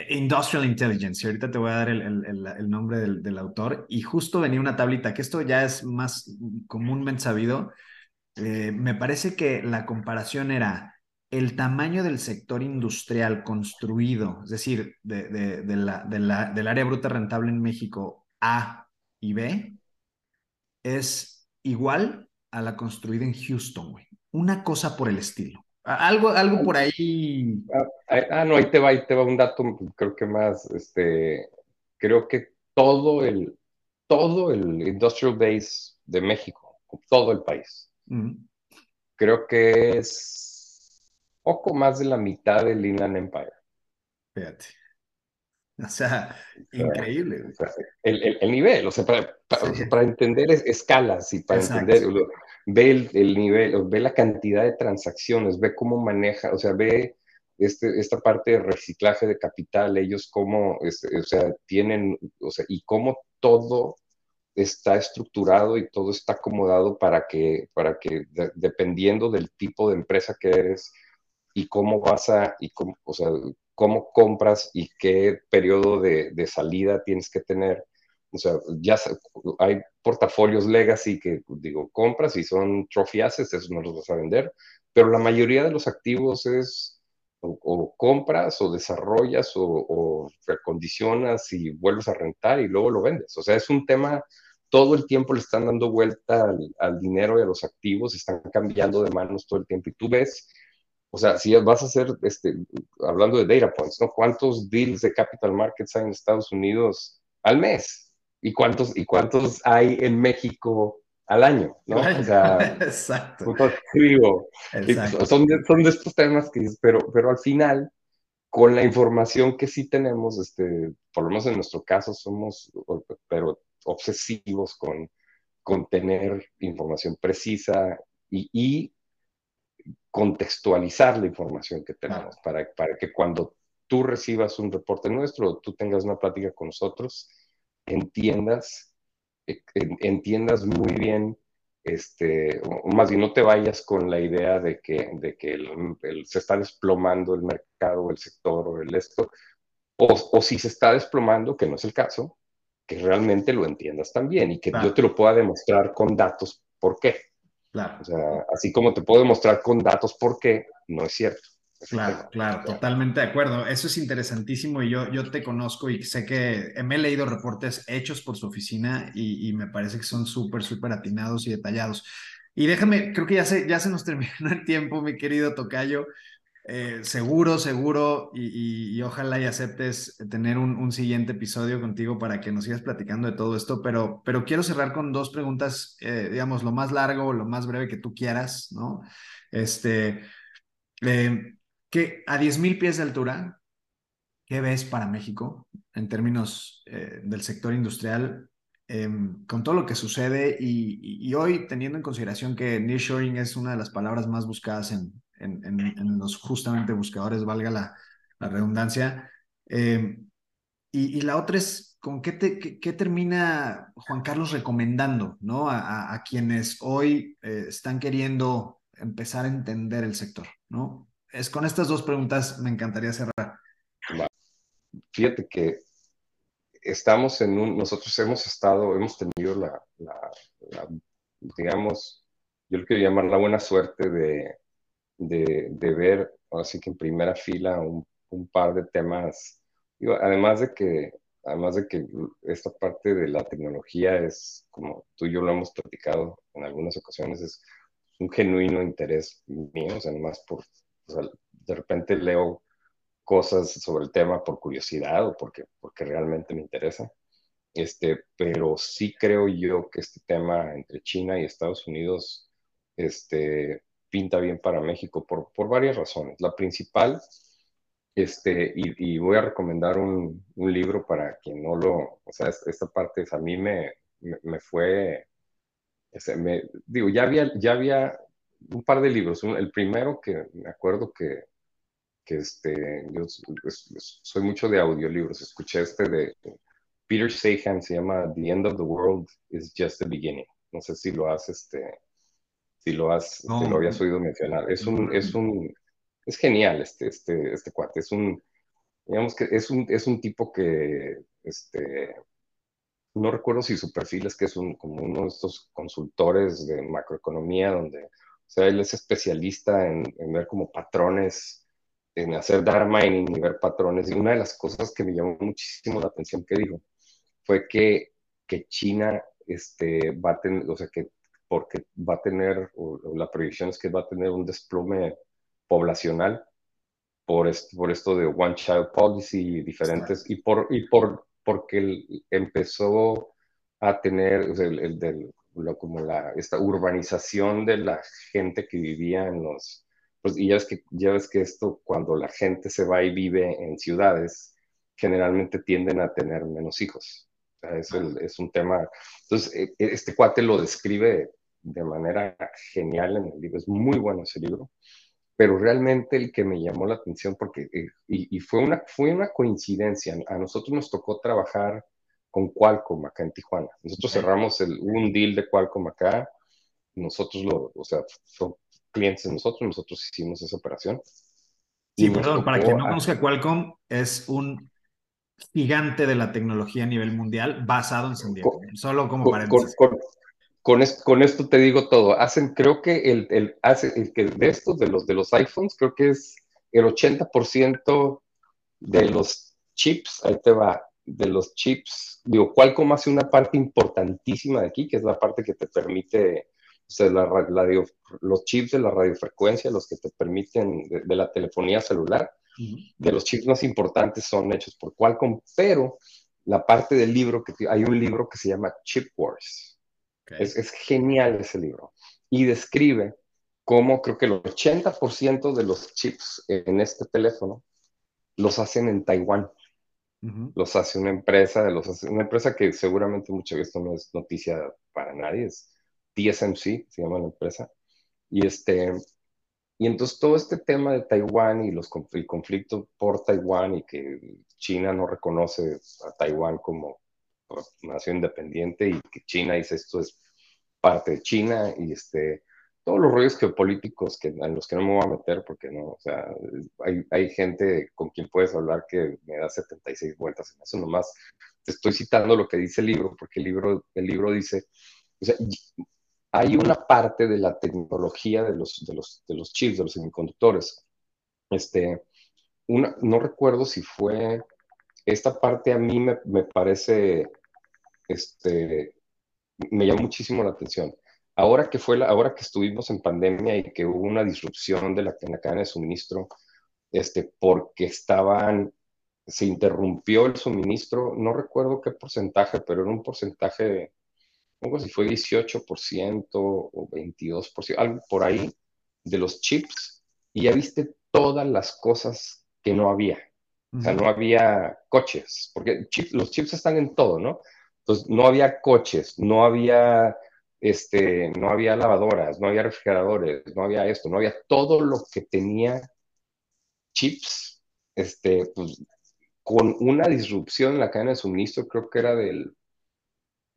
Industrial Intelligence, y ahorita te voy a dar el, el, el nombre del, del, autor, y justo venía una tablita, que esto ya es más comúnmente sabido, eh, me parece que la comparación era el tamaño del sector industrial construido, es decir, de, de, la, la, del área bruta rentable en México A y B, es igual a la construida en Houston, güey. Una cosa por el estilo. Algo, algo por ahí. Ah, ah, no, ahí te va, ahí te va un dato, creo que más, este, creo que todo el, todo el industrial base de México, todo el país, creo que es poco más de la mitad del Inland Empire. Fíjate. O sea, increíble. el, el, nivel, o sea, para, para, entender escalas y para entender, ve el, el, nivel, ve la cantidad de transacciones, ve cómo maneja, o sea, ve este, esta parte de reciclaje de capital, ellos cómo, este, o sea, tienen, o sea, y cómo todo está estructurado y todo está acomodado para que, para que dependiendo del tipo de empresa que eres, y cómo vas a, y cómo, o sea, cómo compras y qué periodo de, de, salida tienes que tener. O sea, ya hay portafolios legacy que, digo, compras y son trophy assets, eso no los vas a vender, pero la mayoría de los activos es o, compras o desarrollas o, o, recondicionas y vuelves a rentar y luego lo vendes. O sea, es un tema, todo el tiempo le están dando vuelta al, al dinero y a los activos, están cambiando de manos todo el tiempo y tú ves o sea, si vas a hacer, este, hablando de data points, ¿no? ¿Cuántos deals de capital markets hay en Estados Unidos al mes? ¿Y cuántos, y cuántos hay en México al año? ¿no? O sea, Exacto. Digo, Son, de, son de estos temas que, pero, pero al final, con la información que sí tenemos, este, por lo menos en nuestro caso, somos, pero obsesivos con, con tener información precisa y, y contextualizar la información que tenemos para, para que cuando tú recibas un reporte nuestro, tú tengas una plática con nosotros, entiendas, e, entiendas muy bien, este, o más bien no te vayas con la idea de que, de que se está desplomando el mercado, el sector o el esto, o, o, si se está desplomando, que no es el caso, que realmente lo entiendas también y que yo te lo pueda demostrar con datos por qué. Claro. O sea, así como te puedo demostrar con datos por qué, no es cierto. Claro, claro, totalmente de acuerdo. Eso es interesantísimo y yo, yo te conozco y sé que me he leído reportes hechos por su oficina y, y me parece que son súper, súper atinados y detallados. Y déjame, creo que ya se, ya se nos terminó el tiempo, mi querido Tocayo. Eh, seguro, seguro, y, ojalá y aceptes tener un, siguiente episodio contigo para que nos sigas platicando de todo esto, pero, pero quiero cerrar con dos preguntas, eh, digamos, lo más largo o lo más breve que tú quieras, ¿no? Este, eh, que a 10.000 pies de altura, ¿qué ves para México en términos del sector industrial em, con todo lo que sucede y, hoy teniendo en consideración que nearshoring es una de las palabras más buscadas en, en, los justamente buscadores, valga la, redundancia. Eh, y, la otra es, ¿con qué, qué, termina Juan Carlos recomendando ¿no? a, quienes hoy eh, están queriendo empezar a entender el sector? ¿no? Es con estas dos preguntas me encantaría cerrar. Fíjate que estamos en un, nosotros hemos estado, hemos tenido la, la digamos, yo lo quiero llamar la buena suerte de, de, de ver, así que en primera fila, un, un par de temas. además de que además de que esta parte de la tecnología es, como tú y yo lo hemos platicado en algunas ocasiones, es un genuino interés mío, o sea, además por, de repente leo cosas sobre el tema por curiosidad o porque, porque realmente me interesa, este, pero sí creo yo que este tema entre China y Estados Unidos, este, pinta bien para México por, por varias razones. La principal, este, y, voy a recomendar un, un, libro para quien no lo, o sea, esta parte a mí me, me, fue, me, digo, ya había, ya había un par de libros. el primero que me acuerdo que, que este, yo soy mucho de audiolibros, escuché este de Peter Sagan, se llama The End of the World is Just the Beginning. No sé si lo has, este, si lo has, lo habías oído mencionar. Es un, es un, es genial este, este, este cuate. Es un, digamos que es un, es un tipo que, este, no recuerdo si su perfil es que es un, como uno de estos consultores de macroeconomía, donde, o sea, él es especialista en, en ver como patrones, en hacer data mining y ver patrones. Y una de las cosas que me llamó muchísimo la atención que dijo fue que, que China este, va a tener, o sea, que porque va a tener, o, la proyección es que va a tener un desplome poblacional por, por esto de One Child Policy y diferentes, y, por, y por, porque empezó a tener el, como la, esta urbanización de la gente que vivía en los, pues, y ya ves, que, ya ves que esto, cuando la gente se va y vive en ciudades, generalmente tienden a tener menos hijos. es, es, un tema. Entonces, e, e, este cuate lo describe de manera genial en el libro, es muy bueno ese libro, pero realmente el que me llamó la atención, porque, eh, y, fue, una, fue una coincidencia, a nosotros nos tocó trabajar con Qualcomm acá en Tijuana. Nosotros cerramos el, un deal de Qualcomm acá, nosotros lo, o sea, son clientes de nosotros, nosotros hicimos esa operación. Sí, perdón, para quien no conozca Qualcomm, es un gigante de la tecnología a nivel mundial basado en San Diego. Solo como paréntesis con, esto te digo todo. Hacen, creo que el, el, hace, el que de estos, de los, de los iPhones, creo que es el 80% de los chips, ahí te va, de los chips, digo, Qualcomm hace una parte importantísima de aquí, que es la parte que te permite, o sea, la, los chips de la radiofrecuencia, los que te permiten de, la telefonía celular, de los chips más importantes son hechos por Qualcomm, pero la parte del libro, que hay un libro que se llama Chip Wars, es, genial ese libro. Y describe cómo creo que el 80% de los chips en este teléfono los hacen en Taiwán. Los hace una empresa, los hace una empresa que seguramente mucho de esto no es noticia para nadie, es TSMC, se llama la empresa. Y este, y entonces todo este tema de Taiwán y los, el conflicto por Taiwán y que China no reconoce a Taiwán como nación independiente y que China dice esto es parte de China y este, todos los rollos geopolíticos que, en los que no me voy a meter porque no, o sea, hay, hay gente con quien puedes hablar que me da 76 vueltas en eso nomás. Te estoy citando lo que dice el libro porque el libro, el libro dice, o sea, hay una parte de la tecnología de los, de los, de los chips, de los semiconductores. Este, una, no recuerdo si fue esta parte a mí me, me parece, este, me llama muchísimo la atención. ahora que fue la, ahora que estuvimos en pandemia y que hubo una disrupción de la, en la cadena de suministro, este, porque estaban, se interrumpió el suministro, no recuerdo qué porcentaje, pero era un porcentaje, sé si fue 18% o 22%, algo por ahí, de los chips, y ya viste todas las cosas que no había. O sea, no había coches, porque los chips están en todo, ¿no? Entonces, no había coches, no había, este, no había lavadoras, no había refrigeradores, no había esto, no había todo lo que tenía chips, este, pues, con una disrupción en la cadena de suministro, creo que era del,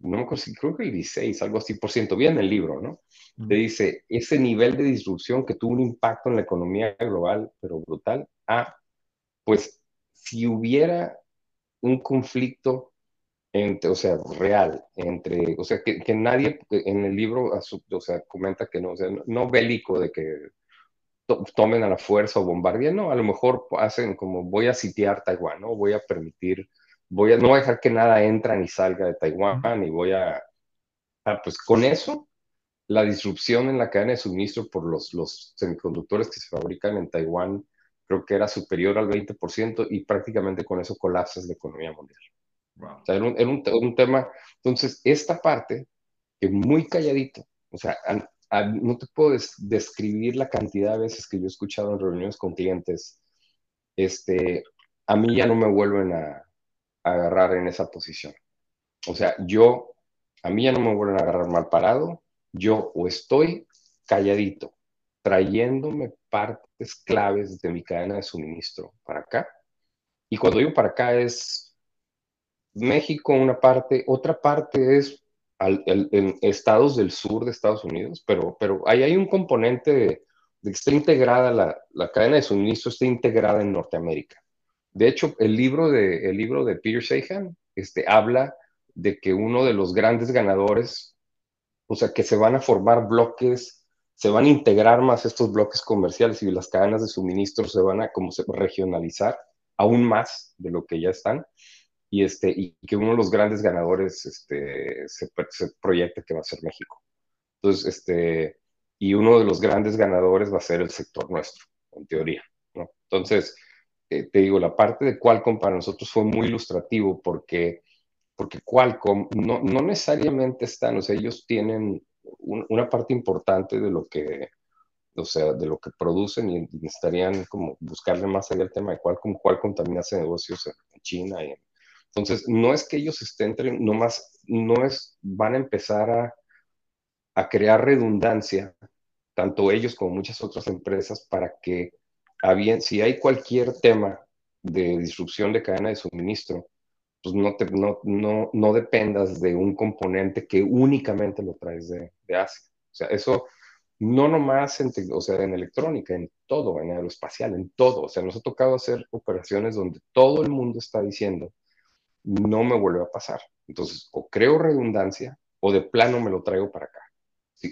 no me acuerdo si, creo que el 16, algo así por ciento, bien el libro, ¿no? Te dice, ese nivel de disrupción que tuvo un impacto en la economía global, pero brutal, ah, pues si hubiera un conflicto entre, o sea, real, entre, o sea, que, que nadie en el libro, o sea, comenta que no, o sea, no bélico de que tomen a la fuerza o bombardeen, no, a lo mejor hacen como voy a sitiar Taiwán, ¿no? Voy a permitir, voy a, no voy a dejar que nada entra ni salga de Taiwán y voy a, ah, pues con eso, la disrupción en la cadena de suministro por los, los semiconductores que se fabrican en Taiwán creo que era superior al 20% y prácticamente con eso colapsas la economía mundial. O sea, era un, era un, tema, entonces, esta parte, que muy calladito, o sea, no te puedo describir la cantidad de veces que yo he escuchado en reuniones con clientes, este, a mí ya no me vuelven a, agarrar en esa posición. O sea, yo, a mí ya no me vuelven a agarrar mal parado, yo o estoy calladito, trayéndome partes claves de mi cadena de suministro para acá. Y cuando digo para acá es México una parte, otra parte es en estados del sur de Estados Unidos, pero, pero ahí hay un componente de, que está integrada, la, la, cadena de suministro está integrada en Norteamérica. De hecho, el libro de, el libro de Peter Sagan este, habla de que uno de los grandes ganadores, o sea, que se van a formar bloques, se van a integrar más estos bloques comerciales y las cadenas de suministro se van a como regionalizar aún más de lo que ya están y, este, y que uno de los grandes ganadores este, se, se, proyecta que va a ser México. Entonces, este, y uno de los grandes ganadores va a ser el sector nuestro, en teoría. ¿no? Entonces, eh, te digo, la parte de Qualcomm para nosotros fue muy ilustrativo porque, porque Qualcomm no, no necesariamente están, o sea, ellos tienen una parte importante de lo que, o sea, de lo que producen y necesitarían como buscarle más allá el tema de Qualcomm. Qualcomm también hace negocios en China entonces, no es que ellos estén, nomás, no es, van a empezar a, a crear redundancia, tanto ellos como muchas otras empresas, para que, si hay cualquier tema de disrupción de cadena de suministro, pues no, te, no, no, no dependas de un componente que únicamente lo traes de, de Asia. O sea, eso no nomás en, o sea, en electrónica, en todo, en aeroespacial, en todo. O sea, nos ha tocado hacer operaciones donde todo el mundo está diciendo, no me vuelve a pasar. Entonces, o creo redundancia o de plano me lo traigo para acá.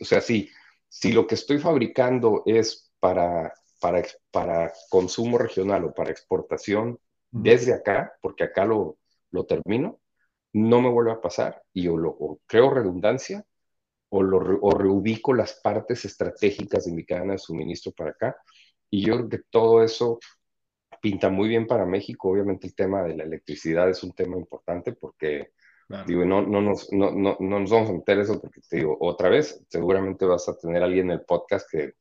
o sea, si, si lo que estoy fabricando es para, para, para consumo regional o para exportación desde acá, porque acá lo, lo termino, no me vuelve a pasar y o, lo, creo redundancia o, lo, o reubico las partes estratégicas de mi cadena de suministro para acá. Y yo creo que todo eso pinta muy bien para México. Obviamente el tema de la electricidad es un tema importante porque, digo, no, no, nos, no, no, no, nos vamos a meter eso porque te digo, otra vez, seguramente vas a tener a alguien en el podcast que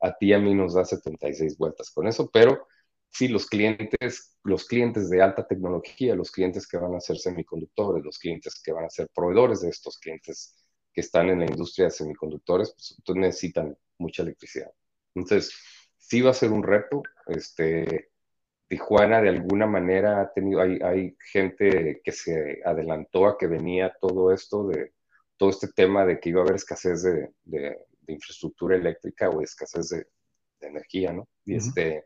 a ti y a mí nos da 76 vueltas con eso, pero sí, los clientes, los clientes de alta tecnología, los clientes que van a ser semiconductores, los clientes que van a ser proveedores de estos clientes que están en la industria de semiconductores, pues necesitan mucha electricidad. Entonces, sí va a ser un reto, este, Tijuana de alguna manera ha tenido, hay, hay gente que se adelantó a que venía todo esto de todo este tema de que iba a haber escasez de, de, infraestructura eléctrica o escasez de, de energía, ¿no? Y, este,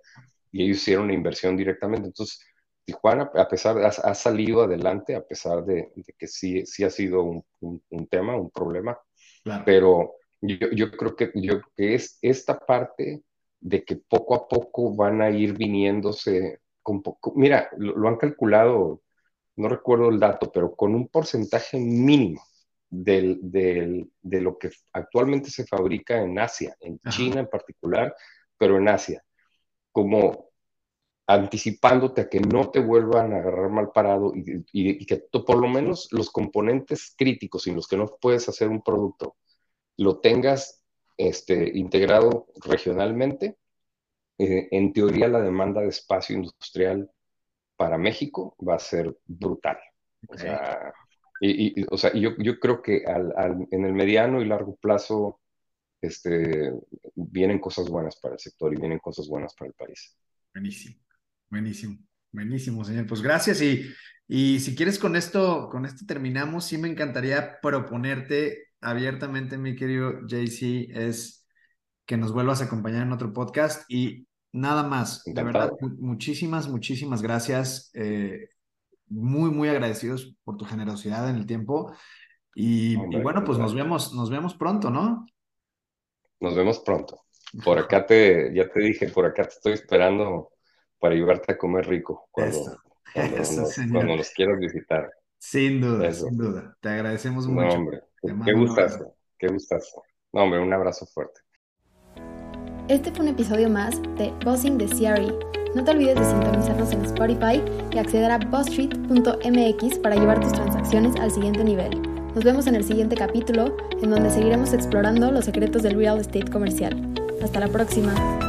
y ellos hicieron una inversión directamente. Entonces, Tijuana, a pesar, ha, ha salido adelante, a pesar de, que sí, sí ha sido un, un, tema, un problema, pero yo, yo, creo que, yo, que es esta parte de que poco a poco van a ir viniéndose, con poco, mira, lo, han calculado, no recuerdo el dato, pero con un porcentaje mínimo, de lo que actualmente se fabrica en Asia, en China en particular, pero en Asia, como anticipándote a que no te vuelvan a agarrar mal parado y, que por lo menos los componentes críticos en los que no puedes hacer un producto lo tengas este, integrado regionalmente. Eh, en teoría, la demanda de espacio industrial para México va a ser brutal. O sea, y, o sea, yo, yo, creo que en el mediano y largo plazo este, vienen cosas buenas para el sector y vienen cosas buenas para el país. Buenísimo, buenísimo, buenísimo, señor. Pues gracias y, y si quieres con esto, con esto terminamos, sí me encantaría proponerte abiertamente, mi querido JC, es que nos vuelvas a acompañar en otro podcast y nada más. De verdad, muchísimas, muchísimas gracias. Eh, muy, muy agradecidos por tu generosidad en el tiempo. Y, bueno, pues nos vemos, nos vemos pronto, ¿no? Nos vemos pronto. Por acá te, ya te dije, por acá te estoy esperando para ayudarte a comer rico cuando, cuando, nos, quieras visitar. Sin duda, sin duda. Te agradecemos mucho. hombre, qué gustazo, qué gustazo. No, hombre, un abrazo fuerte. Este fue un episodio más de Bossing de CRE no te olvides de sintonizarnos en Spotify y acceder a BuzzStreet.mx para llevar tus transacciones al siguiente nivel. Nos vemos en el siguiente capítulo, en donde seguiremos explorando los secretos del real estate comercial. Hasta la próxima.